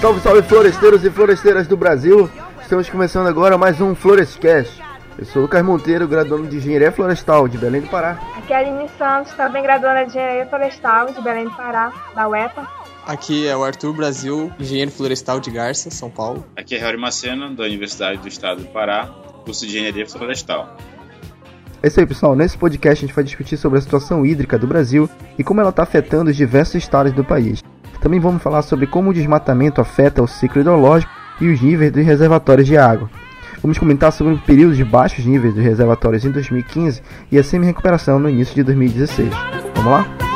Salve, salve floresteiros e floresteiras do Brasil! Estamos começando agora mais um Florestcast. Eu sou Lucas Monteiro, graduando de Engenharia Florestal de Belém do Pará. Aqui é a Aline Santos, também graduanda de Engenharia Florestal de Belém do Pará, da UEPA. Aqui é o Arthur Brasil, engenheiro florestal de Garça, São Paulo. Aqui é Harry Macena, da Universidade do Estado do Pará, curso de Engenharia Florestal. É isso aí, pessoal. Nesse podcast a gente vai discutir sobre a situação hídrica do Brasil e como ela está afetando os diversos estados do país. Também vamos falar sobre como o desmatamento afeta o ciclo hidrológico e os níveis dos reservatórios de água. Vamos comentar sobre o período de baixos níveis dos reservatórios em 2015 e a semi-recuperação no início de 2016. Vamos lá?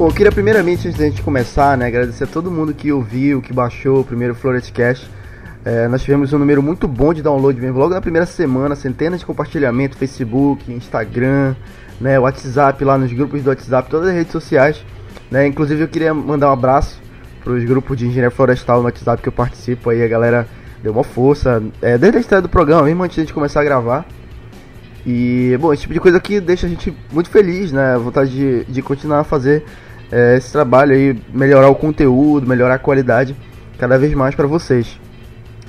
Bom, eu queria primeiramente, antes da gente começar, né, agradecer a todo mundo que ouviu, que baixou o primeiro Floretcast. É, nós tivemos um número muito bom de download mesmo, logo na primeira semana, centenas de compartilhamentos, Facebook, Instagram, né, WhatsApp lá nos grupos do WhatsApp, todas as redes sociais. Né, inclusive eu queria mandar um abraço para os grupos de engenharia florestal no WhatsApp que eu participo aí, a galera deu uma força, é, desde a estreia do programa, mesmo antes de a gente começar a gravar. E, bom, esse tipo de coisa aqui deixa a gente muito feliz, né? Vontade de, de continuar a fazer é, esse trabalho aí, melhorar o conteúdo, melhorar a qualidade cada vez mais para vocês.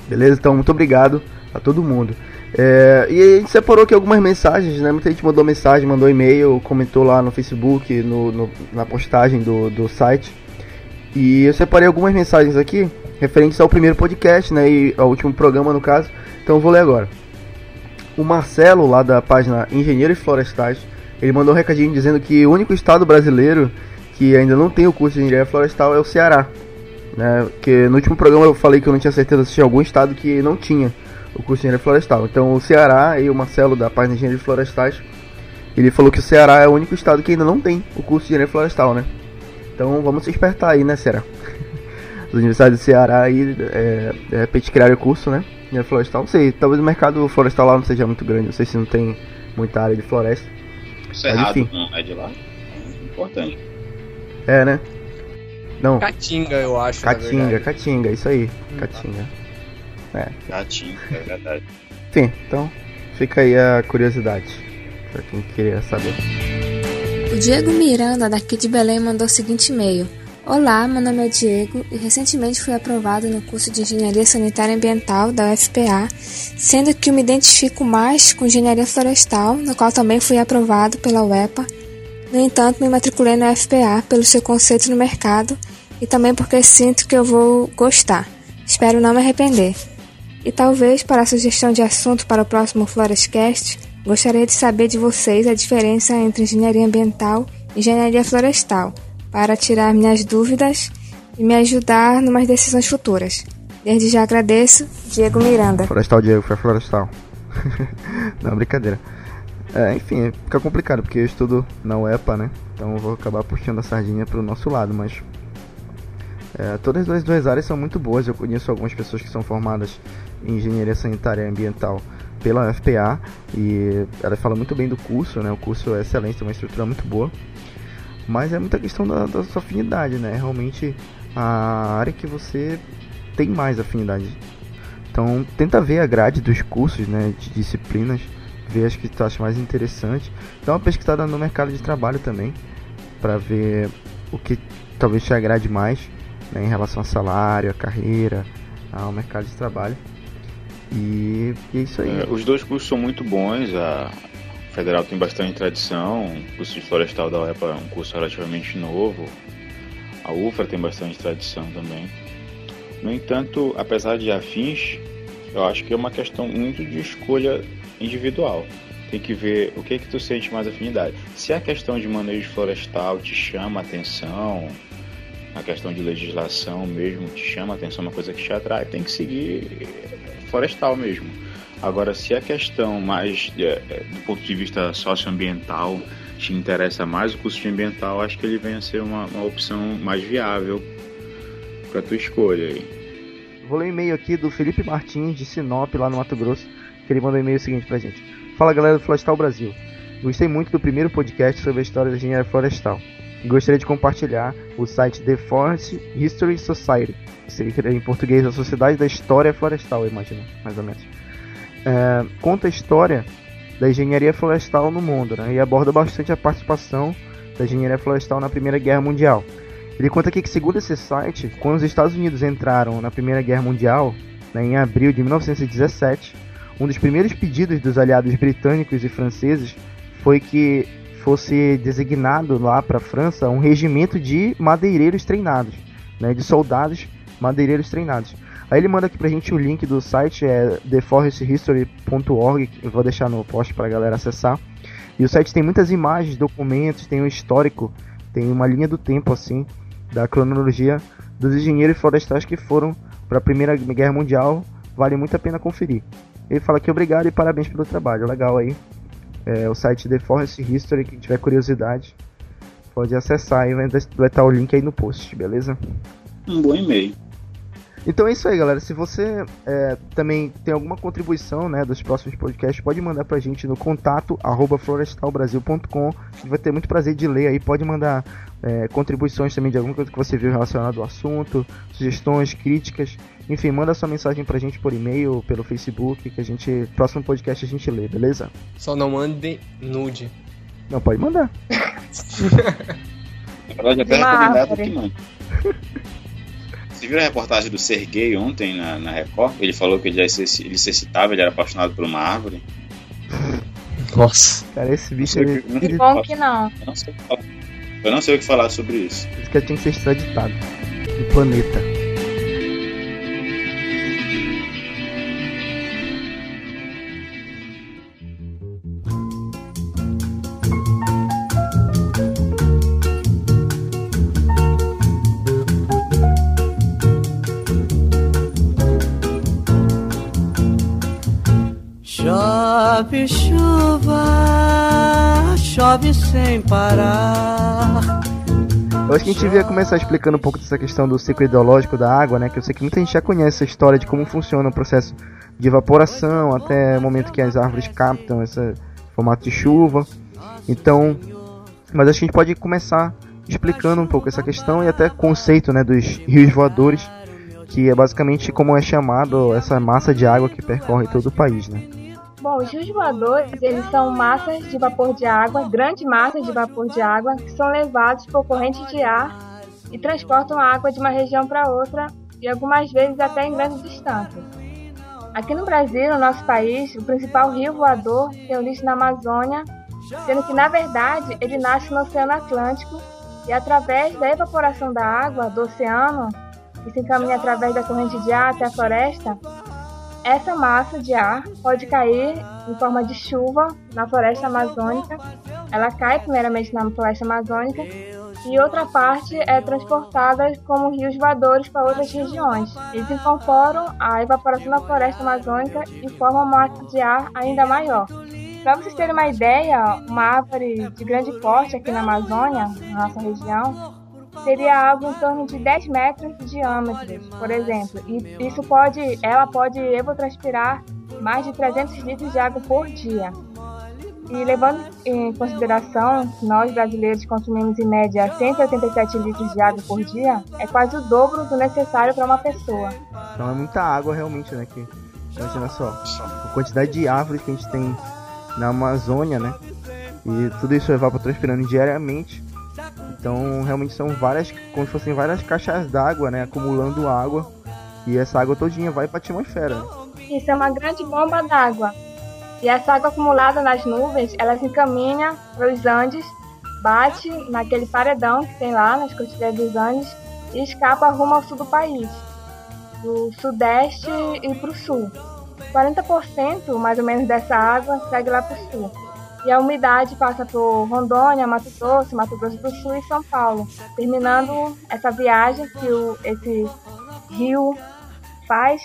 Beleza? Então, muito obrigado a todo mundo. É, e a gente separou aqui algumas mensagens, né? Muita gente mandou mensagem, mandou e-mail, comentou lá no Facebook, no, no, na postagem do, do site. E eu separei algumas mensagens aqui, referentes ao primeiro podcast, né? E ao último programa, no caso. Então eu vou ler agora. O Marcelo, lá da página Engenheiros Florestais, ele mandou um recadinho dizendo que o único estado brasileiro que ainda não tem o curso de engenharia florestal é o Ceará. Né? Que no último programa eu falei que eu não tinha certeza se tinha algum estado que não tinha o curso de engenharia florestal. Então o Ceará e o Marcelo da página de engenharia florestais, ele falou que o Ceará é o único estado que ainda não tem o curso de engenharia florestal, né? Então vamos se espertar aí, né, Ceará? As universidades do Ceará aí, é, de repente criaram o curso, né? Engenharia florestal, não sei, talvez o mercado florestal lá não seja muito grande, não sei se não tem muita área de floresta. Isso é errado, não é de lá? É importante. É, né? Não. Caatinga, eu acho. Caatinga, Caatinga, isso aí. Hum. Caatinga. É. Caatinga, é verdade. Enfim, então fica aí a curiosidade pra quem queria saber. O Diego Miranda, daqui de Belém, mandou o seguinte e-mail. Olá, meu nome é Diego e recentemente fui aprovado no curso de Engenharia Sanitária Ambiental da UFPA, sendo que eu me identifico mais com Engenharia Florestal, no qual também fui aprovado pela UEPA no entanto, me matriculei na FPA pelo seu conceito no mercado e também porque sinto que eu vou gostar. Espero não me arrepender. E talvez, para a sugestão de assunto para o próximo Florescast, gostaria de saber de vocês a diferença entre engenharia ambiental e engenharia florestal, para tirar minhas dúvidas e me ajudar numas decisões futuras. Desde já agradeço, Diego Miranda. Florestal Diego, foi florestal. não, brincadeira. É, enfim, fica complicado porque eu estudo na UEPA, né? Então eu vou acabar puxando a sardinha pro nosso lado, mas é, todas as duas áreas são muito boas. Eu conheço algumas pessoas que são formadas em engenharia sanitária e ambiental pela UFPA e ela fala muito bem do curso, né? O curso é excelente, tem uma estrutura muito boa. Mas é muita questão da, da sua afinidade, né? Realmente a área que você tem mais afinidade. Então tenta ver a grade dos cursos, né? De disciplinas ver as que tu acha mais interessante. Dá uma pesquisada no mercado de trabalho também, para ver o que talvez te agrade mais né, em relação a salário, a carreira, ao mercado de trabalho. E, e é isso aí. É, os dois cursos são muito bons. A Federal tem bastante tradição. O curso de florestal da UEPA é um curso relativamente novo. A UFRA tem bastante tradição também. No entanto, apesar de afins, eu acho que é uma questão muito de escolha individual. Tem que ver o que que tu sente mais afinidade. Se a questão de manejo florestal te chama a atenção, a questão de legislação mesmo te chama a atenção, uma coisa que te atrai, tem que seguir florestal mesmo. Agora, se a questão mais é, é do ponto de vista socioambiental te interessa mais o de ambiental, acho que ele vem a ser uma, uma opção mais viável para tua escolha aí. Vou ler um e-mail aqui do Felipe Martins, de Sinop, lá no Mato Grosso que ele mandou um e-mail seguinte pra gente. Fala galera do Florestal Brasil. Gostei muito do primeiro podcast sobre a história da engenharia florestal. gostaria de compartilhar o site The Forest History Society, seria em português a Sociedade da História Florestal, imagino, mais ou menos. É, conta a história da engenharia florestal no mundo né, e aborda bastante a participação da engenharia florestal na Primeira Guerra Mundial. Ele conta aqui que, segundo esse site, quando os Estados Unidos entraram na Primeira Guerra Mundial, né, em abril de 1917, um dos primeiros pedidos dos aliados britânicos e franceses foi que fosse designado lá para a França um regimento de madeireiros treinados, né, de soldados madeireiros treinados. Aí ele manda aqui pra gente o link do site, é theforesthistory.org, eu vou deixar no post pra galera acessar. E o site tem muitas imagens, documentos, tem um histórico, tem uma linha do tempo assim, da cronologia dos engenheiros florestais que foram para a Primeira Guerra Mundial, vale muito a pena conferir. Ele fala que obrigado e parabéns pelo trabalho, legal aí. É, o site The Forest History, quem tiver curiosidade, pode acessar aí, vai, vai estar o link aí no post, beleza? Um bom e-mail. Então é isso aí, galera. Se você é, também tem alguma contribuição né, dos próximos podcasts, pode mandar pra gente no contato arroba florestalbrasil.com. A gente vai ter muito prazer de ler aí. Pode mandar é, contribuições também de alguma coisa que você viu relacionado ao assunto, sugestões, críticas. Enfim, manda sua mensagem pra gente por e-mail, pelo Facebook, que a gente. Próximo podcast a gente lê, beleza? Só não mande nude. Não, pode mandar. Na verdade, até recomendado que mande. Você viu a reportagem do Sergei ontem na, na Record? Ele falou que ele já se, ele se excitava, ele era apaixonado por uma árvore. Nossa. Cara, esse bicho Não sei é. o que- Bom que não. Eu não sei o que falar- Eu não sei o que falar sobre isso. Isso que tinha que ser extraditado do planeta. Chove chuva, chove sem parar. Eu acho que a gente devia começar explicando um pouco dessa questão do ciclo ideológico da água, né? Que eu sei que muita gente já conhece a história de como funciona o processo de evaporação até o momento que as árvores captam esse formato de chuva. Então, mas acho que a gente pode começar explicando um pouco essa questão e até conceito, né, dos rios voadores, que é basicamente como é chamado essa massa de água que percorre todo o país, né? Bom, os rios voadores, eles são massas de vapor de água, grandes massas de vapor de água, que são levados por corrente de ar e transportam a água de uma região para outra e algumas vezes até em grandes distâncias. Aqui no Brasil, no nosso país, o principal rio voador tem origem na Amazônia, sendo que na verdade ele nasce no Oceano Atlântico e através da evaporação da água do oceano, que se encaminha através da corrente de ar até a floresta, essa massa de ar pode cair em forma de chuva na floresta amazônica. Ela cai primeiramente na floresta amazônica e outra parte é transportada como rios voadores para outras regiões. Eles incorporam a evaporação da floresta amazônica e formam uma massa de ar ainda maior. Para vocês terem uma ideia, uma árvore de grande porte aqui na Amazônia, na nossa região, seria algo em torno de 10 metros de diâmetro, por exemplo. E isso pode, ela pode evotranspirar mais de 300 litros de água por dia. E levando em consideração que nós brasileiros consumimos em média 187 litros de água por dia, é quase o dobro do necessário para uma pessoa. Então é muita água realmente, né? Que, imagina só, a quantidade de árvores que a gente tem na Amazônia, né? E tudo isso evapotranspirando diariamente. Então realmente são várias, como se fossem várias caixas d'água, né? Acumulando água. E essa água todinha vai para a atmosfera. Isso é uma grande bomba d'água. E essa água acumulada nas nuvens, ela se encaminha para os Andes, bate naquele paredão que tem lá nas cordilheiras dos Andes e escapa rumo ao sul do país, do sudeste e para o sul. 40% mais ou menos dessa água segue lá para o sul. E a umidade passa por Rondônia, Mato Grosso, Mato Grosso do Sul e São Paulo, terminando essa viagem que o, esse rio faz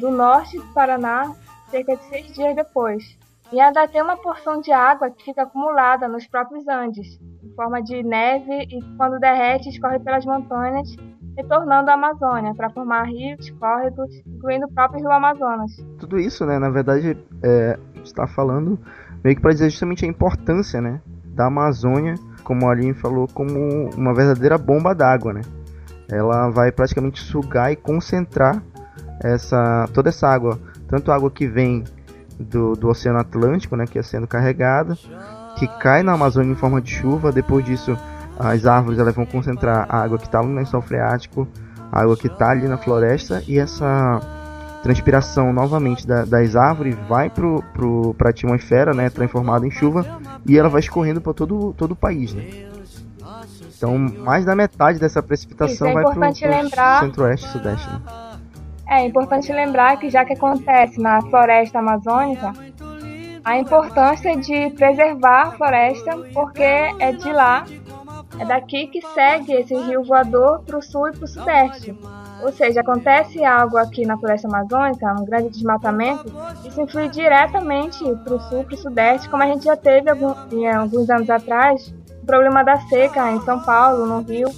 do norte do Paraná cerca de seis dias depois. E ainda tem uma porção de água que fica acumulada nos próprios Andes, em forma de neve e quando derrete escorre pelas montanhas, retornando à Amazônia para formar rios, córregos, incluindo o próprio rio Amazonas. Tudo isso, né? Na verdade, é, está falando meio que para dizer justamente a importância, né? Da Amazônia como a Aline falou, como uma verdadeira bomba d'água, né? Ela vai praticamente sugar e concentrar essa toda essa água, tanto a água que vem do, do Oceano Atlântico, né, que é sendo carregada, que cai na Amazônia em forma de chuva. Depois disso, as árvores elas vão concentrar a água que está no lençol freático, a água que está ali na floresta e essa transpiração novamente da, das árvores vai para a atmosfera, né, transformada em chuva e ela vai escorrendo para todo, todo o país, né? Então, mais da metade dessa precipitação é vai para o centro-oeste e sudeste. Né? É importante lembrar que já que acontece na floresta amazônica, a importância de preservar a floresta, porque é de lá, é daqui que segue esse rio voador para o sul e para o sudeste. Ou seja, acontece algo aqui na floresta amazônica, um grande desmatamento, isso influi diretamente para o sul, para o sudeste, como a gente já teve algum, alguns anos atrás, o problema da seca em São Paulo, no Rio.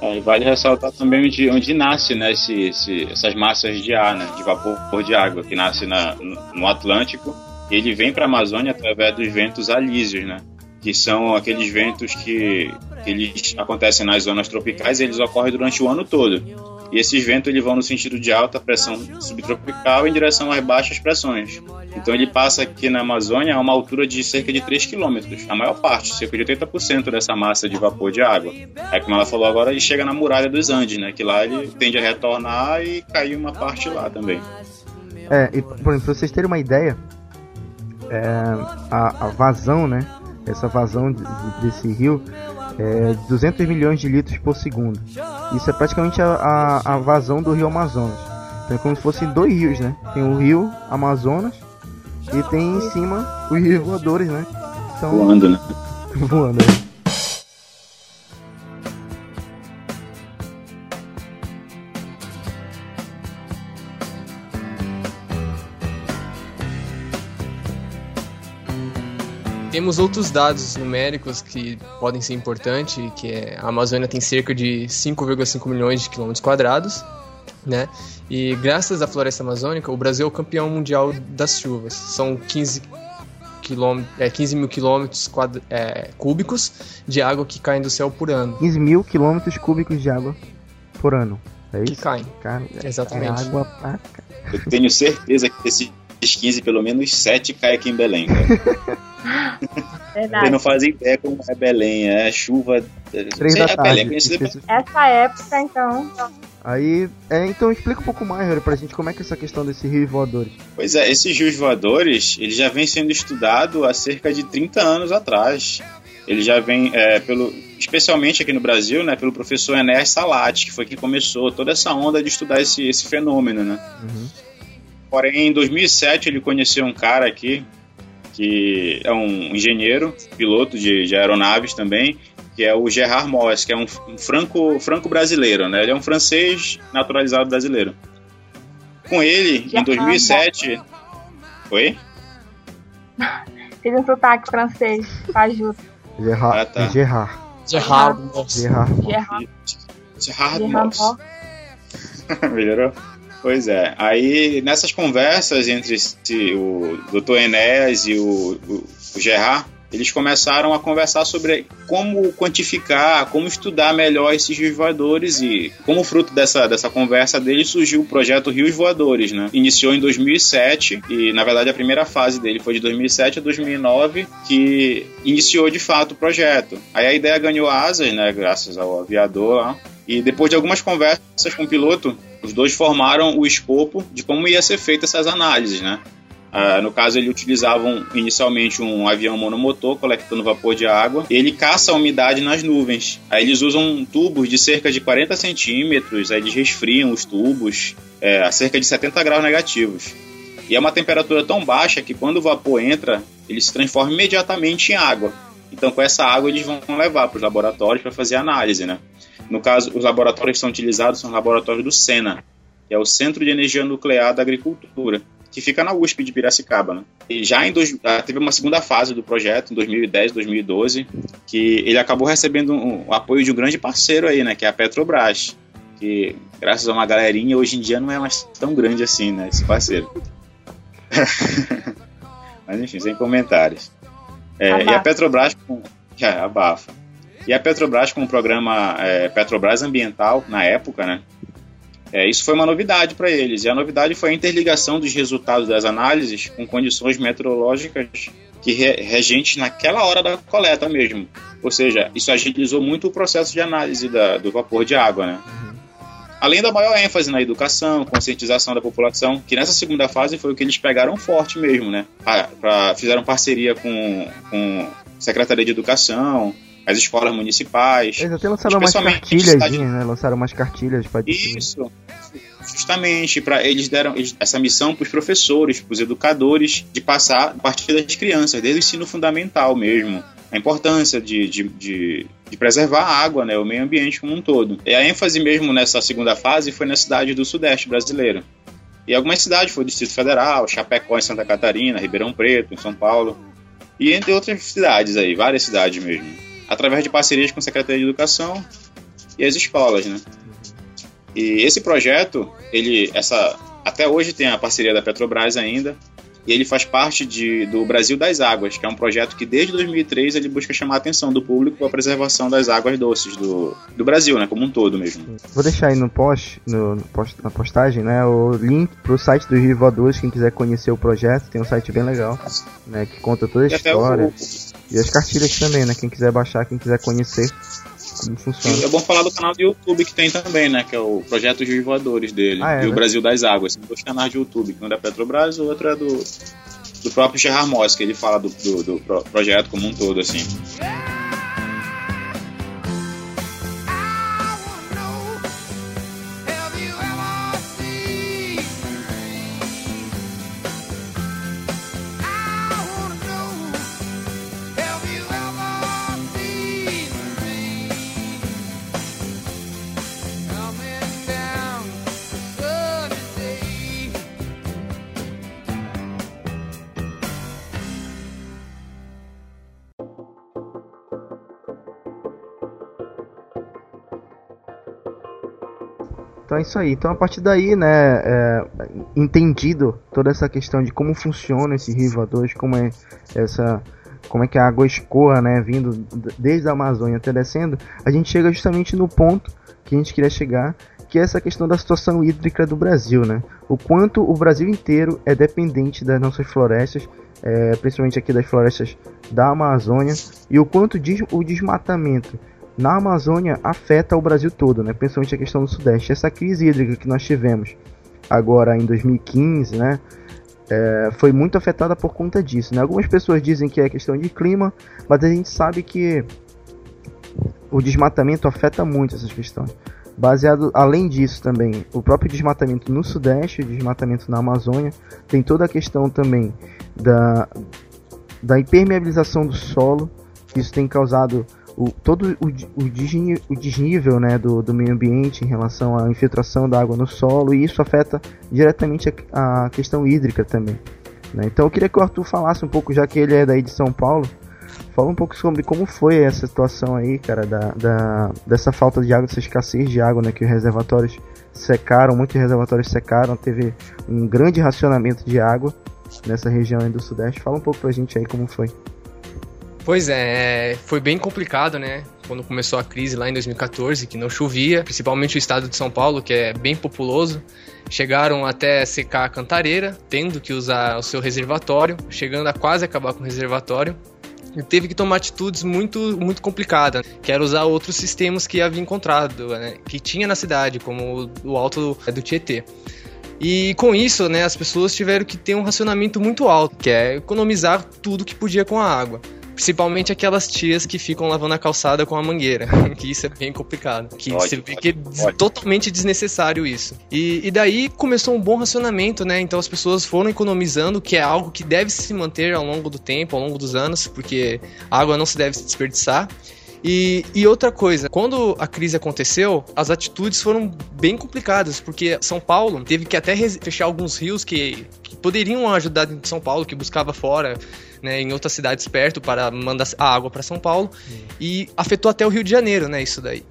É, e vale ressaltar também onde, onde nasce né, esse, esse, essas massas de ar, né, de vapor de água, que nasce na, no Atlântico. Ele vem para a Amazônia através dos ventos alísios, né, que são aqueles ventos que, que eles acontecem nas zonas tropicais e eles ocorrem durante o ano todo. E esses ventos eles vão no sentido de alta pressão subtropical em direção às baixas pressões. Então ele passa aqui na Amazônia a uma altura de cerca de 3 km, a maior parte, cerca de 80% dessa massa de vapor de água. Aí como ela falou agora, ele chega na muralha dos Andes, né, que lá ele tende a retornar e cair uma parte lá também. É, e por exemplo, pra vocês terem uma ideia, é, a, a, vazão, né, essa vazão de, de, desse rio é 200 milhões de litros por segundo. Isso é praticamente a, a, a, vazão do rio Amazonas. Então é como se fossem dois rios, né? Tem o rio Amazonas e tem em cima os rios voadores, né? Então, voando, né? voando, né? Temos outros dados numéricos que podem ser importantes, que é a Amazônia tem cerca de 5,5 milhões de quilômetros quadrados, né? E graças à floresta amazônica, o Brasil é o campeão mundial das chuvas. São 15, quilômetro, é, 15 mil quilômetros é, cúbicos de água que caem do céu por ano. 15 mil quilômetros cúbicos de água por ano. É isso? Que caem. Cara, Exatamente. É água pra... Eu tenho certeza que esses 15, pelo menos 7 caem aqui em Belém, cara. Verdade. Vocês não fazem ideia como é Belém, é chuva. Três da é tarde. Belém, Essa época, então. Aí, é, então explica um pouco mais, Harry, pra gente como é que é essa questão desses rios voadores. Pois é, esses rios voadores, ele já vem sendo estudado há cerca de 30 anos atrás. Ele já vem, é, pelo, especialmente aqui no Brasil, né, pelo professor Enéas Salati, que foi quem começou toda essa onda de estudar esse, esse fenômeno, né. Uhum. Porém, em 2007 ele conheceu um cara aqui, que é um engenheiro, piloto de, de aeronaves também, que é o Gerard Moss, que é um, um franco, franco brasileiro, né? Ele é um francês naturalizado brasileiro. Com ele, Gerard em 2007... Oi? Fiz um sotaque francês, ajuda. Gerard. Ah, tá. Gerard. Gerard Moss. Gerard. Gerard. Gerard Moss. Melhorou? Pois é. Aí, nessas conversas entre o Dr. Enéas e o, o, o Gerard, eles começaram a conversar sobre como quantificar, como estudar melhor esses rios voadores e como fruto dessa, dessa conversa deles surgiu o projeto Rios Voadores, né? Iniciou em 2007 e na verdade a primeira fase dele foi de 2007 a 2009 que iniciou de fato o projeto. Aí a ideia ganhou asas, né, graças ao aviador lá. E depois de algumas conversas com o piloto, os dois formaram o escopo de como ia ser feitas essas análises, né? Uh, no caso, eles utilizavam inicialmente um avião monomotor coletando vapor de água. Ele caça a umidade nas nuvens. Aí eles usam tubos de cerca de 40 centímetros, aí eles resfriam os tubos é, a cerca de 70 graus negativos. E é uma temperatura tão baixa que quando o vapor entra, ele se transforma imediatamente em água. Então, com essa água, eles vão levar para os laboratórios para fazer análise, né? No caso, os laboratórios que são utilizados são laboratórios do SENA, que é o Centro de Energia Nuclear da Agricultura, que fica na USP de Piracicaba. Né? E já em dois, teve uma segunda fase do projeto, em 2010, 2012, que ele acabou recebendo um, o apoio de um grande parceiro aí, né, que é a Petrobras, que graças a uma galerinha hoje em dia não é mais tão grande assim, né, esse parceiro. Mas enfim, sem comentários. É, e a Petrobras, É, abafa. E a Petrobras com o programa é, Petrobras Ambiental, na época, né? É, isso foi uma novidade para eles. E a novidade foi a interligação dos resultados das análises com condições meteorológicas que re, regentes naquela hora da coleta mesmo. Ou seja, isso agilizou muito o processo de análise da, do vapor de água, né? Além da maior ênfase na educação, conscientização da população, que nessa segunda fase foi o que eles pegaram forte mesmo, né? Pra, pra fizeram parceria com, com a Secretaria de Educação, as escolas municipais. Eles até lançaram umas cartilhas, né? Lançaram umas cartilhas para Isso. Justamente para eles deram eles, essa missão para os professores, para os educadores, de passar a partir das crianças, desde o ensino fundamental mesmo, a importância de, de, de, de, preservar a água, né, o meio ambiente como um todo. E a ênfase mesmo nessa segunda fase foi na cidade do Sudeste brasileiro. E algumas cidades, foi o Distrito Federal, Chapecó em Santa Catarina, Ribeirão Preto em São Paulo, e entre outras cidades aí, várias cidades mesmo através de parcerias com a Secretaria de Educação e as escolas, né? E esse projeto, ele, essa, até hoje tem a parceria da Petrobras ainda, e ele faz parte de, do Brasil das Águas, que é um projeto que desde 2003 ele busca chamar a atenção do público para a preservação das águas doces do, do Brasil, né, como um todo mesmo. Vou deixar aí no post, no, post na postagem, né, o link para o site dos Rio Voadores, quem quiser conhecer o projeto, tem um site bem legal, né, que conta toda a e história. O... E as cartilhas também, né, quem quiser baixar, quem quiser conhecer como funciona. E é bom falar do canal do YouTube que tem também, né? Que é o Projeto Rio Voadores dele. Ah, é, e o né? Brasil das Águas. São dois canais de YouTube. Um é da Petrobras o outro é do, do próprio Gerard Moss, que ele fala do, do, do projeto como um todo, assim. Então é isso aí. Então a partir daí, né, é, entendido toda essa questão de como funciona esse rio voador, como é essa como é que a água escoa, né, vindo desde a Amazônia até descendo, a gente chega justamente no ponto que a gente queria chegar, que é essa questão da situação hídrica do Brasil, né? O quanto o Brasil inteiro é dependente das nossas florestas, é, principalmente aqui das florestas da Amazônia, e o quanto o desmatamento na Amazônia afeta o Brasil todo, né? principalmente a questão do Sudeste. Essa crise hídrica que nós tivemos agora em 2015, né? É, foi muito afetada por conta disso. Né? Algumas pessoas dizem que é questão de clima, mas a gente sabe que o desmatamento afeta muito essas questões. Baseado, além disso também, o próprio desmatamento no Sudeste, o desmatamento na Amazônia, tem toda a questão também da, da impermeabilização do solo, isso tem causado o, todo o, o, desnível, né, do, do meio ambiente em relação à infiltração da água no solo e isso afeta diretamente a, a questão hídrica também. Né? Então eu queria que o Arthur falasse um pouco, já que ele é daí de São Paulo, fala um pouco sobre como foi essa situação aí, cara, da, da, dessa falta de água, dessa escassez de água, né, que os reservatórios secaram, muitos reservatórios secaram, teve um grande racionamento de água nessa região aí do Sudeste. Fala um pouco pra gente aí como foi. Pois é, foi bem complicado, né? Quando começou a crise lá em 2014, que não chovia, principalmente o estado de São Paulo, que é bem populoso. Chegaram até secar a cantareira, tendo que usar o seu reservatório, chegando a quase acabar com o reservatório. E teve que tomar atitudes muito, muito complicadas, que era usar outros sistemas que havia encontrado, né? que tinha na cidade, como o alto do Tietê. E com isso, né, as pessoas tiveram que ter um racionamento muito alto, que é economizar tudo que podia com a água. Principalmente aquelas tias que ficam lavando a calçada com a mangueira, que isso é bem complicado. Que você vê que é totalmente desnecessário isso. E, e daí começou um bom racionamento, né? Então as pessoas foram economizando, que é algo que deve se manter ao longo do tempo, ao longo dos anos, porque a água não se deve se desperdiçar. E, e, outra coisa, quando a crise aconteceu, as atitudes foram bem complicadas, porque São Paulo teve que até fechar alguns rios que, que poderiam ajudar em São Paulo, que buscava fora né, em outras cidades perto para mandar a água para São Paulo. E afetou até o Rio de Janeiro, né, isso daí.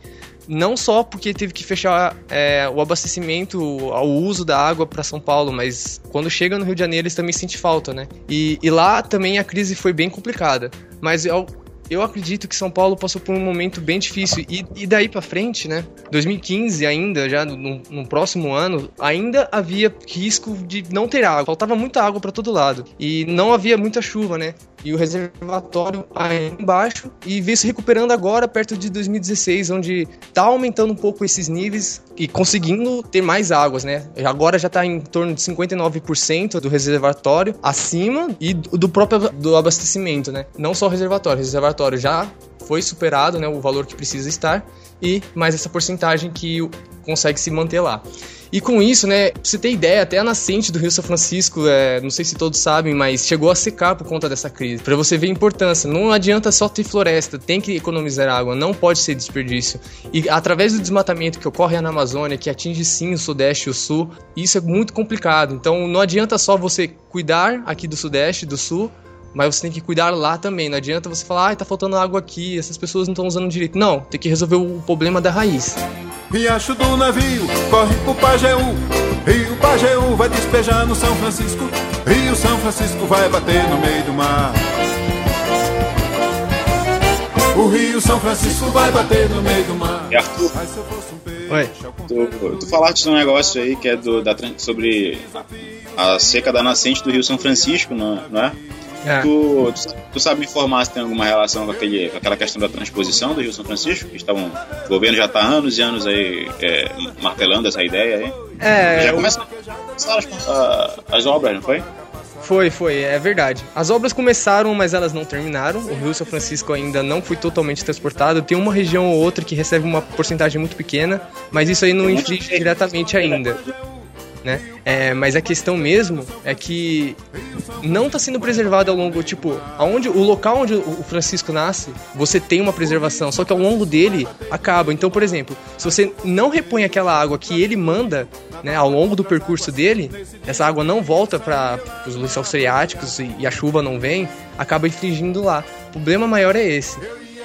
Não só porque teve que fechar é, o abastecimento, o uso da água para São Paulo, mas quando chega no Rio de Janeiro eles também sentem falta, né? E, e lá também a crise foi bem complicada. Mas eu acredito que São Paulo passou por um momento bem difícil. E, e daí para frente, né? 2015 ainda, já no, no, próximo ano, ainda havia risco de não ter água. Faltava muita água para todo lado. E não havia muita chuva, né? E o reservatório aí embaixo e veio se recuperando agora perto de 2016, onde tá aumentando um pouco esses níveis e conseguindo ter mais águas, né? Agora já tá em torno de 59% do reservatório acima e do próprio do abastecimento, né? Não só o reservatório, o reservatório já foi superado, né, o valor que precisa estar e mais essa porcentagem que consegue se manter lá. E com isso, né, pra você ter ideia, até a nascente do Rio São Francisco, é, não sei se todos sabem, mas chegou a secar por conta dessa crise. Para você ver a importância, não adianta só ter floresta, tem que economizar água, não pode ser desperdício. E através do desmatamento que ocorre na Amazônia, que atinge sim o Sudeste e o Sul, isso é muito complicado. Então não adianta só você cuidar aqui do Sudeste, do Sul, mas você tem que cuidar lá também. Não adianta você falar, ah, tá faltando água aqui, essas pessoas não estão usando direito. Não, tem que resolver o problema da raiz. Riacho do navio, corre pro Pajeú. Rio Pajeú vai despejar no São Francisco. Rio São Francisco vai bater no meio do mar. O Rio São Francisco vai bater no meio do mar. E Arthur, Oi. tu, tu falaste de um negócio aí que é do, da, sobre a, a seca da nascente do Rio São Francisco, não, não é? É. Tu, tu, tu sabe me informar se tem alguma relação com, aquele, com aquela questão da transposição do Rio São Francisco? Que estavam, o governo já está anos e anos aí é, martelando essa ideia aí. É, já começaram as, as obras, não foi? Foi, foi, é verdade. As obras começaram, mas elas não terminaram. O Rio São Francisco ainda não foi totalmente transportado. Tem uma região ou outra que recebe uma porcentagem muito pequena, mas isso aí não inflige diretamente ainda. Né? É, mas a questão mesmo é que não está sendo preservado ao longo, tipo, aonde o local onde o Francisco nasce, você tem uma preservação, só que ao longo dele acaba. Então, por exemplo, se você não repõe aquela água que ele manda, né, ao longo do percurso dele, essa água não volta para os lençóis freáticos e, e a chuva não vem, acaba infringindo lá. O problema maior é esse.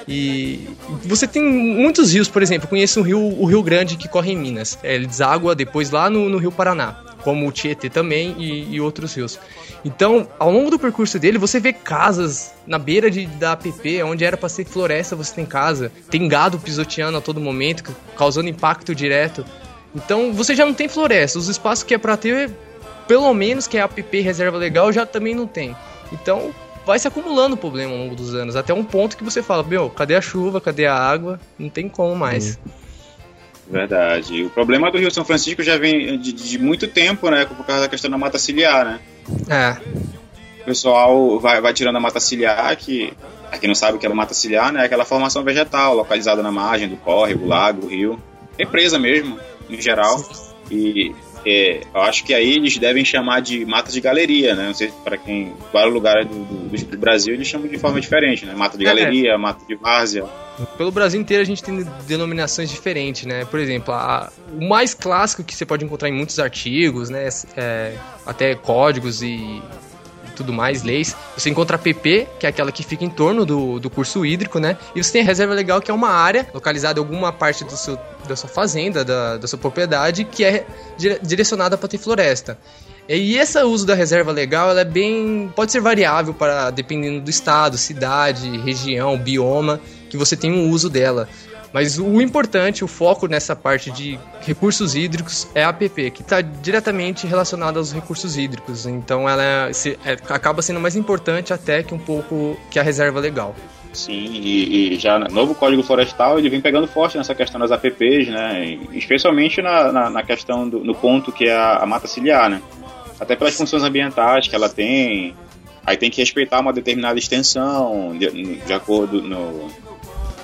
E você tem muitos rios, por exemplo, eu conheço um rio, o Rio Grande que corre em Minas. É, Ele deságua depois lá no, no Rio Paraná, como o Tietê também e, e outros rios. Então, ao longo do percurso dele, você vê casas na beira de, da APP, onde era para ser floresta, você tem casa. Tem gado pisoteando a todo momento, causando impacto direto. Então, você já não tem floresta. Os espaços que é para ter, pelo menos que é APP reserva legal, já também não tem. Então, vai se acumulando o problema ao longo dos anos, até um ponto que você fala, meu, cadê a chuva, cadê a água? Não tem como mais. Verdade. O problema do Rio São Francisco já vem de, de muito tempo, né? Por causa da questão da mata ciliar, né? É, O pessoal vai, vai tirando a mata ciliar, que, pra quem não sabe o que é a mata ciliar, né? É aquela formação vegetal localizada na margem do córrego, lago, rio. Represa mesmo, em geral. E é, eu acho que aí eles devem chamar de mata de galeria, né? Não sei para quem. Vários lugares do, do, do Brasil eles chamam de forma diferente, né? Mata de É. galeria, mata de várzea. Pelo Brasil inteiro a gente tem denominações diferentes, né? Por exemplo, a- o mais clássico que você pode encontrar em muitos artigos, né? é, até códigos e tudo mais, leis. Você encontra a PP, que é aquela que fica em torno do, do curso hídrico, né? E você tem a reserva legal, que é uma área localizada em alguma parte do seu, da sua fazenda, da, da sua propriedade, que é dire- direcionada para ter floresta. E esse uso da reserva legal, ela é bem. pode ser variável para dependendo do estado, cidade, região, bioma, que você tem um uso dela. Mas o importante, o foco nessa parte de recursos hídricos é a APP, que está diretamente relacionada aos recursos hídricos. Então ela é- se- é- acaba sendo mais importante até que um pouco que a reserva legal. Sim, e, e já no novo Código Florestal ele vem pegando forte nessa questão das APPs, né? Especialmente na, na, na questão do no ponto que é a, a mata ciliar, né? Até pelas funções ambientais que ela tem. Aí tem que respeitar uma determinada extensão de, de acordo no,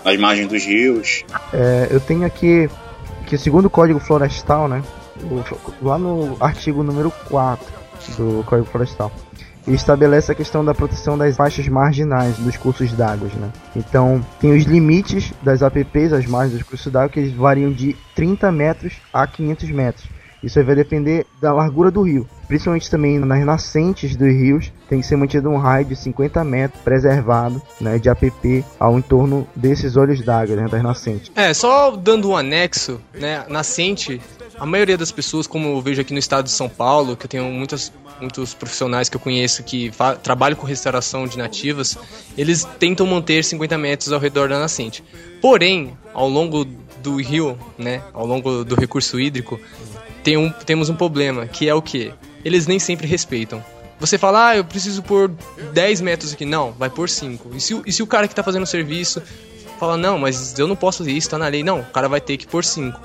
nas margens dos rios. É, eu tenho aqui que segundo o Código Florestal, né? o- lá no artigo número 4 do Código Florestal, ele estabelece a questão da proteção das faixas marginais dos cursos d'água, né? Então, tem os limites das APPs, as margens dos cursos d'água, que eles variam de 30 metros a 500 metros. Isso aí vai depender da largura do rio. Principalmente também nas nascentes dos rios, tem que ser mantido um raio de 50 metros preservado né, de APP ao entorno desses olhos d'água, né, das nascentes. É, só dando um anexo, né? Nascente a maioria das pessoas, como eu vejo aqui no estado de São Paulo, que eu tenho muitas, muitos profissionais que eu conheço que trabalham com restauração de nativas, eles tentam manter 50 metros ao redor da nascente. Porém, ao longo do rio, né, ao longo do recurso hídrico, tem um, temos um problema, que é o que? Eles nem sempre respeitam. Você fala, ah, eu preciso por 10 metros aqui. Não, vai por 5. E se, e se o cara que está fazendo o serviço fala, não, mas eu não posso fazer isso, tá na lei. Não, o cara vai ter que pôr 5.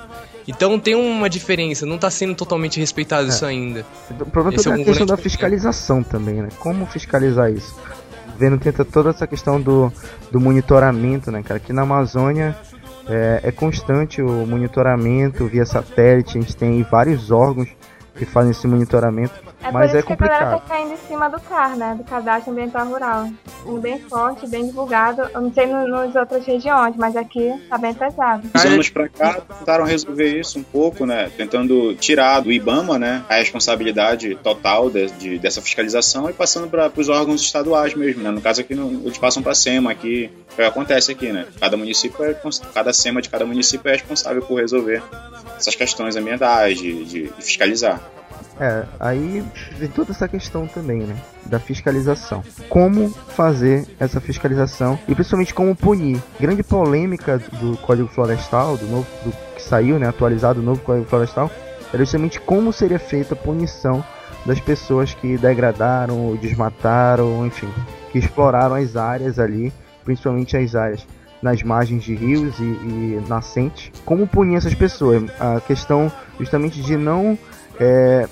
Então tem uma diferença, não está sendo totalmente respeitado é. isso ainda. O problema é, é a questão da fiscalização também, né? Como fiscalizar isso? O governo tenta toda essa questão do, do monitoramento, né, cara? Aqui na Amazônia é, é constante o monitoramento via satélite, a gente tem vários órgãos que fazem esse monitoramento. É mas por isso é complicado. que a galera tá caindo em cima do CAR, né? Do Cadastro Ambiental Rural. Um bem forte, bem divulgado. Eu não sei no, nas outras regiões, mas aqui tá bem pesado. Uns anos pra cá tentaram resolver isso um pouco, né? Tentando tirar do IBAMA, né? A responsabilidade total de, de dessa fiscalização e passando para os órgãos estaduais mesmo, né? No caso aqui, no, eles passam para a SEMA aqui. É o que acontece aqui, né? Cada município, é, cada SEMA de cada município é responsável por resolver essas questões ambientais, de, de fiscalizar. É, aí vem toda essa questão também, né? Da fiscalização. Como fazer essa fiscalização e principalmente como punir. Grande polêmica do Código Florestal, do novo do, que saiu, né? Atualizado o novo Código Florestal, era justamente como seria feita a punição das pessoas que degradaram ou desmataram, enfim, que exploraram as áreas ali, principalmente as áreas nas margens de rios e, e nascentes. Como punir essas pessoas? A questão justamente de não é,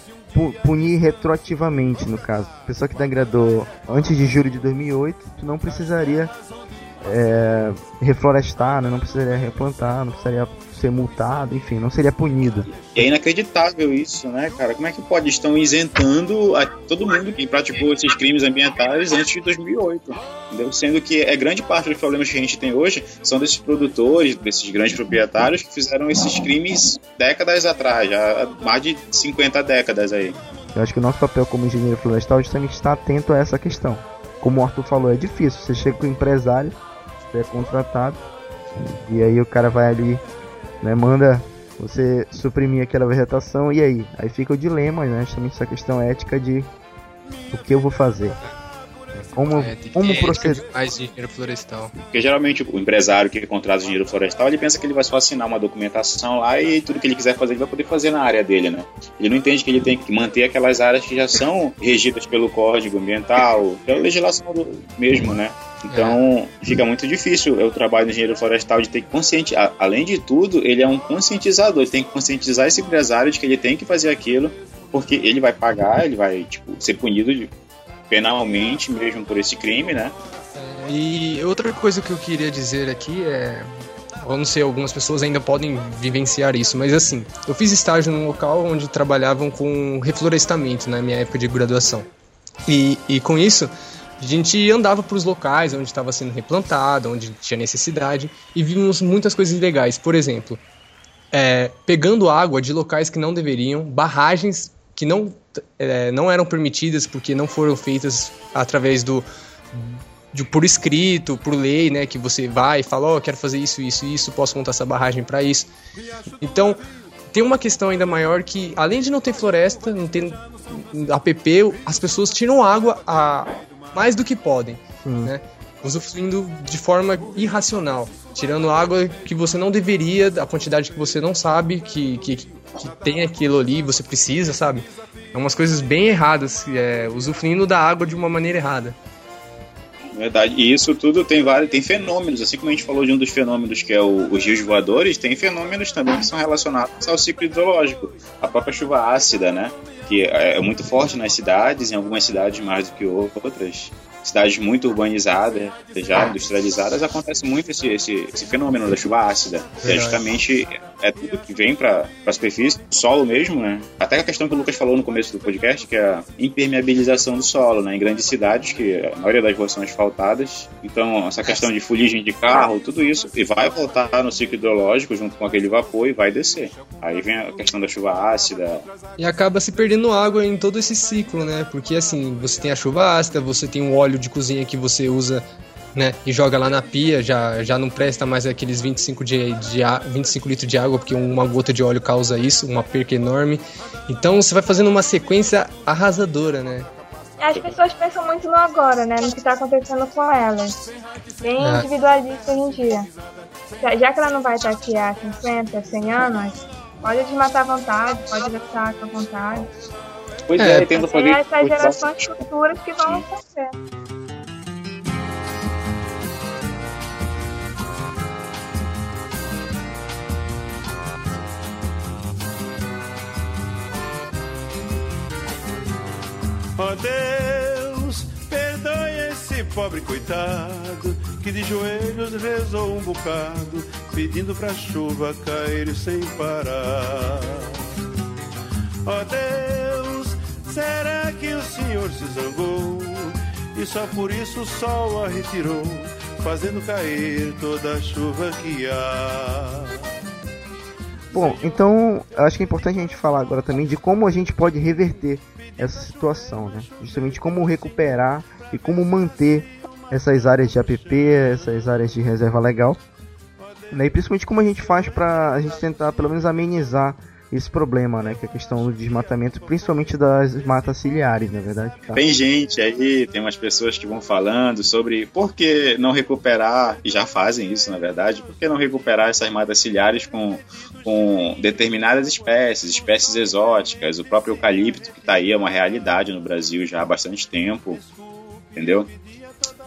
punir retroativamente, no caso. Pessoa que degradou antes de julho de 2008 não precisaria é, reflorestar, né? não precisaria replantar, não precisaria ser multado, enfim, não seria punido. É inacreditável isso, né, cara? Como é que pode? Estão isentando a todo mundo que praticou esses crimes ambientais antes de 2008, entendeu? Sendo que é grande parte dos problemas que a gente tem hoje são desses produtores, desses grandes proprietários que fizeram esses crimes décadas atrás, já há mais de 50 décadas aí. Eu acho que o nosso papel como engenheiro florestal é justamente está atento a essa questão. Como o Arthur falou, é difícil. Você chega com o empresário, você é contratado, e aí o cara vai ali né? Manda você suprimir aquela vegetação e aí? Aí fica o dilema, né? Justamente essa questão ética de o que eu vou fazer. Como, é, como proceder? Mais engenheiro florestal. Porque geralmente o empresário que contrata engenheiro florestal, ele pensa que ele vai só assinar uma documentação lá e tudo que ele quiser fazer ele vai poder fazer na área dele, né? Ele não entende que ele tem que manter aquelas áreas que já são regidas pelo Código Ambiental, pela legislação do mesmo, né? Então é. fica muito difícil o trabalho do engenheiro florestal de ter que conscientizar. Além de tudo, ele é um conscientizador, ele tem que conscientizar esse empresário de que ele tem que fazer aquilo, porque ele vai pagar, ele vai tipo, ser punido de, penalmente mesmo por esse crime, né? É, e outra coisa que eu queria dizer aqui é. Eu não sei, algumas pessoas ainda podem vivenciar isso, mas assim, eu fiz estágio num local onde trabalhavam com reflorestamento na minha época de graduação. E, e com isso, a gente andava para os locais onde estava sendo replantado, onde tinha necessidade, e vimos muitas coisas legais. Por exemplo, é, pegando água de locais que não deveriam, barragens que não, é, não eram permitidas porque não foram feitas através do de, por escrito, por lei, né, que você vai e fala, ó, oh, quero fazer isso, isso, isso, posso montar essa barragem para isso. Então, tem uma questão ainda maior que, além de não ter floresta, não ter APP, as pessoas tiram água a, mais do que podem, hum. né? Usufruindo de forma irracional, tirando água que você não deveria, a quantidade que você não sabe que, que, que tem aquilo ali, você precisa, sabe? É umas coisas bem erradas, é, usufruindo da água de uma maneira errada. Verdade. E isso tudo tem vários, tem fenômenos, assim como a gente falou de um dos fenômenos que é o, os rios voadores, tem fenômenos também que são relacionados ao ciclo hidrológico. A própria chuva ácida, né? Que é, é muito forte nas cidades, em algumas cidades mais do que outras cidades muito urbanizadas, já industrializadas, acontece muito esse, esse, esse fenômeno da chuva ácida. Que é justamente é tudo que vem para a superfície, solo mesmo, né? Até a questão que o Lucas falou no começo do podcast, que é a impermeabilização do solo, né? Em grandes cidades, que a maioria das ruas são asfaltadas. Então, essa questão de fuligem de carro, tudo isso, e vai voltar no ciclo hidrológico junto com aquele vapor e vai descer. Aí vem a questão da chuva ácida. E acaba se perdendo água em todo esse ciclo, né? Porque assim, você tem a chuva ácida, você tem um óleo óleo de cozinha que você usa né? E joga lá na pia, já, já não presta mais aqueles 25, de, de, 25 litros de água, porque uma gota de óleo causa isso, uma perca enorme. Então você vai fazendo uma sequência arrasadora, né? As pessoas pensam muito no agora, né? No que está acontecendo com elas. Bem é. individualista hoje em dia. Já, já, que ela não vai estar aqui há 50, 100 anos, pode desmatar à vontade, pode deixar à vontade. Pois é, é tendo fazer. essas gerações futuras que vão acontecer. Oh Deus, perdoe esse pobre coitado que de joelhos rezou um bocado, pedindo pra chuva cair sem parar. oh Deus, será que o Senhor se zangou e só por isso o sol a retirou, fazendo cair toda a chuva que há? Bom, então acho que é importante a gente falar agora também de como a gente pode reverter essa situação, né? Justamente como recuperar e como manter essas áreas de APP, essas áreas de reserva legal, né? E principalmente como a gente faz para a gente tentar pelo menos amenizar esse problema, né? Que é a questão do desmatamento, principalmente das matas ciliares, na é verdade. Tá? Tem gente aí, tem umas pessoas que vão falando sobre por que não recuperar, e já fazem isso, na verdade, por que não recuperar essas matas ciliares com, com determinadas espécies, espécies exóticas, o próprio eucalipto, que está aí, é uma realidade no Brasil já há bastante tempo, entendeu?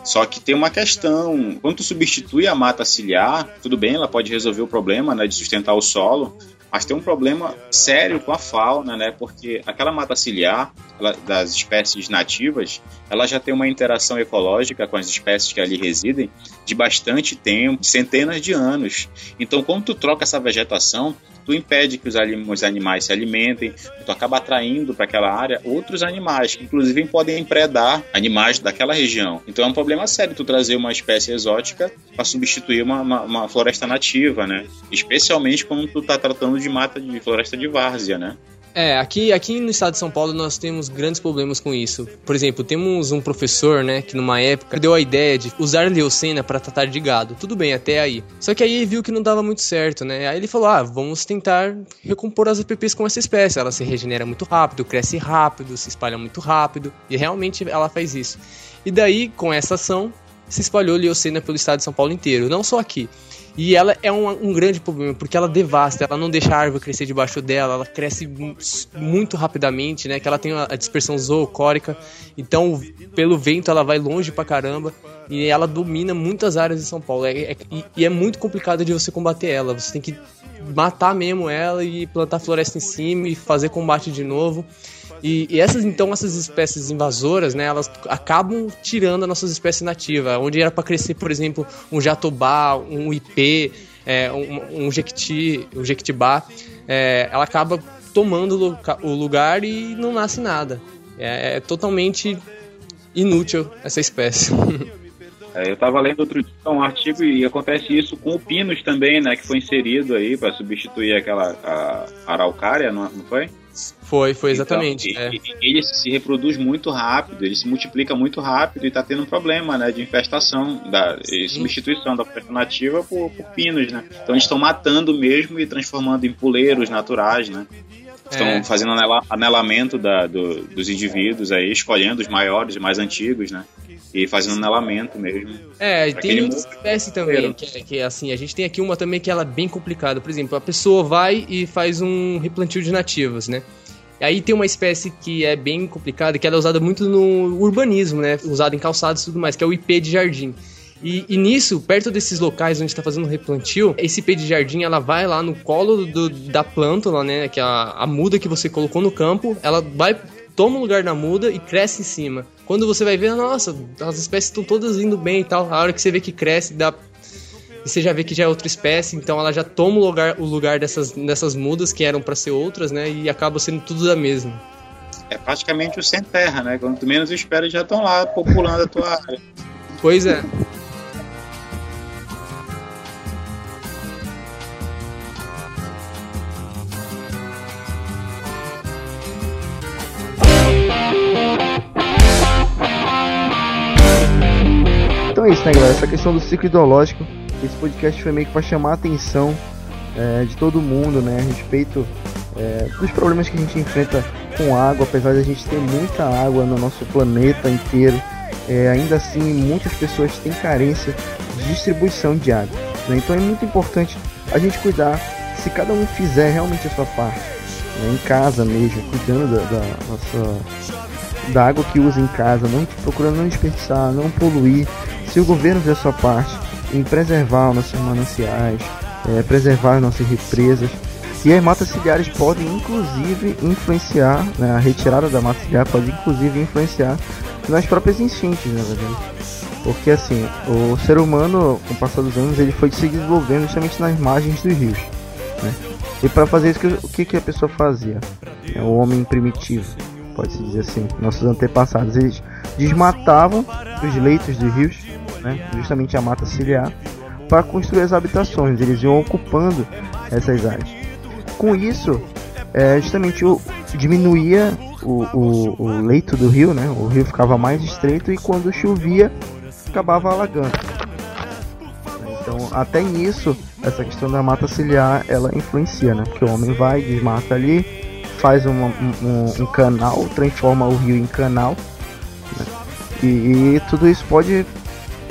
Só que tem uma questão, quando tu substitui a mata ciliar, tudo bem, ela pode resolver o problema né, de sustentar o solo, mas tem um problema sério com a fauna, né? Porque aquela mata ciliar ela, das espécies nativas, ela já tem uma interação ecológica com as espécies que ali residem de bastante tempo, centenas de anos. Então, quando tu troca essa vegetação, tu impede que os, animais se alimentem, tu acaba atraindo para aquela área outros animais, que inclusive podem predar animais daquela região. Então é um problema sério tu trazer uma espécie exótica para substituir uma, uma, uma, floresta nativa, né? Especialmente quando tu tá tratando de mata de floresta de várzea, né? É, aqui, aqui no estado de São Paulo nós temos grandes problemas com isso. Por exemplo, temos um professor, né, que numa época deu a ideia de usar leucena para tratar de gado. Tudo bem, até aí. Só que aí viu que não dava muito certo, né? Aí ele falou: ah, vamos tentar recompor as EPPs com essa espécie. Ela se regenera muito rápido, cresce rápido, se espalha muito rápido. E realmente ela faz isso. E daí, com essa ação, se espalhou leucena pelo estado de São Paulo inteiro, não só aqui. E ela é um, um, grande problema, porque ela devasta, ela não deixa a árvore crescer debaixo dela, ela cresce muito rapidamente, né? Que ela tem a dispersão zoocórica, então pelo vento ela vai longe pra caramba e ela domina muitas áreas de São Paulo. É, é, e é muito complicado de você combater ela, você tem que matar mesmo ela e plantar floresta em cima e fazer combate de novo. E, e, essas então essas espécies invasoras, né, elas acabam tirando as nossas espécies nativas, onde era para crescer, por exemplo, um jatobá, um ipê, é, um, um jequiti, um jequitibá, é, ela acaba tomando o lugar e não nasce nada. É, é totalmente inútil essa espécie. É, eu estava lendo outro dia um artigo e acontece isso com o pinus também, né, que foi inserido aí para substituir aquela araucária, não, não foi? Foi, foi exatamente. Então, é. Ele se reproduz muito rápido, ele se multiplica muito rápido e está tendo um problema, né, de infestação, da substituição da floresta nativa por, por, pinos, né. Então eles estão matando mesmo e transformando em puleiros naturais, né. Estão é. fazendo anelamento da, do, dos indivíduos aí, escolhendo os maiores, e mais antigos, né? E fazendo anelamento mesmo. É, tem outra espécie também, que, é, que é assim, a gente tem aqui uma também que ela é bem complicada. Por exemplo, a pessoa vai e faz um replantio de nativas, né? Aí tem uma espécie que é bem complicada, que ela é usada muito no urbanismo, né? Usada em calçados e tudo mais, que é o IP de jardim. E, e, nisso, perto desses locais onde está fazendo replantio, esse IP de jardim ela vai lá no colo do, da plântula, né? Que é a, a muda que você colocou no campo, ela vai toma o lugar da muda e cresce em cima. Quando você vai ver, nossa, as espécies estão todas indo bem e tal. A hora que você vê que cresce, dá e você já vê que já é outra espécie, então ela já toma o lugar, o lugar dessas, dessas mudas que eram para ser outras, né? E acaba sendo tudo da mesma. É praticamente o sem terra, né? Quando tu menos espera, já estão lá populando a tua área. Pois é. Né, galera? Essa questão do ciclo ideológico, esse podcast foi meio que para chamar a atenção é, de todo mundo, né, a respeito é, dos problemas que a gente enfrenta com água, apesar de a gente ter muita água no nosso planeta inteiro, é, ainda assim muitas pessoas têm carência de distribuição de água. Né? Então é muito importante a gente cuidar, se cada um fizer realmente a sua parte, né? em casa mesmo, cuidando da, da nossa da água que usa em casa, não procurando não desperdiçar, não poluir. Se o governo fizer sua parte em preservar os nossos mananciais, é, preservar as nossas represas, e as matas ciliares podem inclusive influenciar, né, a retirada da mata ciliar pode inclusive influenciar nas próprias enchentes, na verdade. Porque assim, o ser humano, com o passar dos anos, ele foi se desenvolvendo justamente nas margens dos rios. Né? E para fazer isso, o que, que a pessoa fazia? É o homem primitivo, pode-se dizer assim. Nossos antepassados, eles desmatavam os leitos dos rios, né? justamente a mata ciliar, para construir as habitações. Eles iam ocupando essas áreas. Com isso, é, justamente o, diminuía o, o, o leito do rio, né? O rio ficava mais estreito e quando chovia acabava alagando. Então, até nisso, essa questão da mata ciliar, ela influencia, né? Porque o homem vai, desmata ali, faz uma, um, um, canal, transforma o rio em canal, né? e, e, tudo isso pode,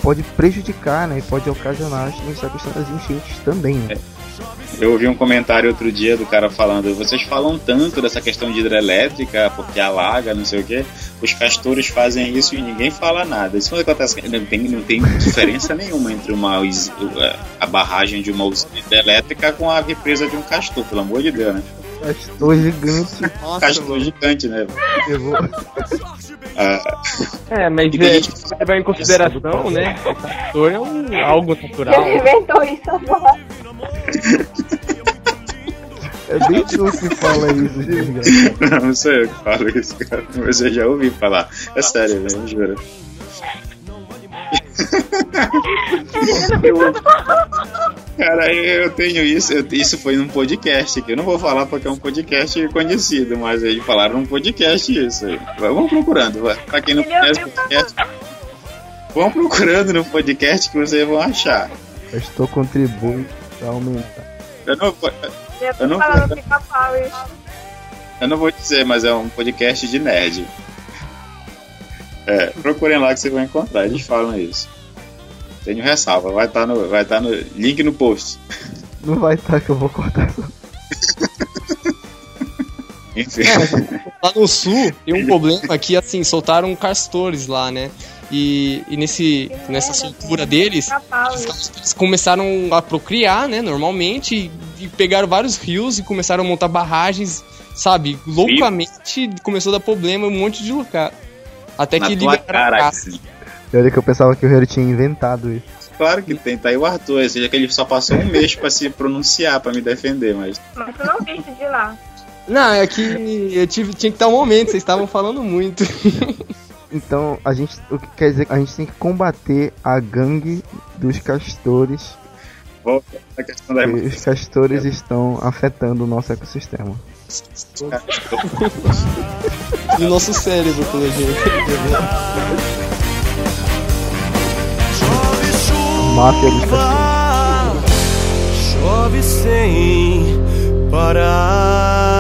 pode prejudicar, né? E pode ocasionar essa questão das enchentes também, né? É. Eu ouvi um comentário outro dia do cara falando: vocês falam tanto dessa questão de hidrelétrica, porque alaga, não sei o que. Os castores fazem isso e ninguém fala nada. Isso não acontece, não tem, não tem diferença nenhuma entre uma, a barragem de uma usina hidrelétrica com a represa de um castor, pelo amor de Deus, né? Castor gigante. Nossa, castor mano. gigante, né? Eu vou... ah, é, mas é, gente... levar em consideração, né? O castor é um, algo natural. Ele inventou isso agora. É bem tu que fala isso, gente. Não, não sou eu que falo isso, cara. Mas eu já ouvi falar. É sério, mesmo, juro. Cara, eu tenho isso. Eu, isso foi num podcast que eu não vou falar porque é um podcast conhecido, mas aí falaram num podcast isso. Vamos procurando, pra quem não conhece o podcast. Vão procurando no podcast que vocês vão achar. Eu estou contribuindo pra aumentar. Eu não, eu, não, eu não vou dizer, mas é um podcast de nerd. É, procurem lá que vocês vão encontrar, eles falam isso. Tenho ressalva, vai estar tá no, vai tá no link no post. Não vai estar tá, que eu vou cortar. Enfim. É, lá no sul tem um problema que assim, soltaram castores lá, né? E, e nesse, nessa soltura deles, eles começaram a procriar, né, normalmente, e, e pegaram vários rios e começaram a montar barragens, sabe, loucamente começou a dar problema em um monte de lugar. Até Na que liberaram a caça. Olha que eu pensava que o Harry tinha inventado isso. Claro que tem, tá aí o Arthur, ou seja, que ele só passou um mês pra se pronunciar, pra me defender, mas. Mas tu não viste de lá. Não, é que eu tive, tinha que dar um momento, vocês estavam falando muito. Então, a gente, o que quer dizer que a gente tem que combater a gangue dos castores. Volta a questão da Os castores estão afetando o nosso ecossistema. e o nosso cérebro, pelo jeito. Máfia castores. Chove sem parar.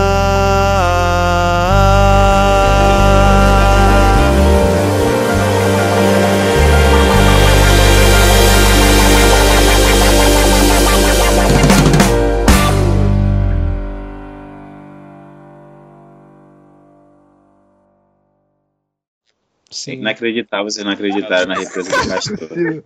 Sim. Inacreditável vocês não acreditaram na represa do Castor.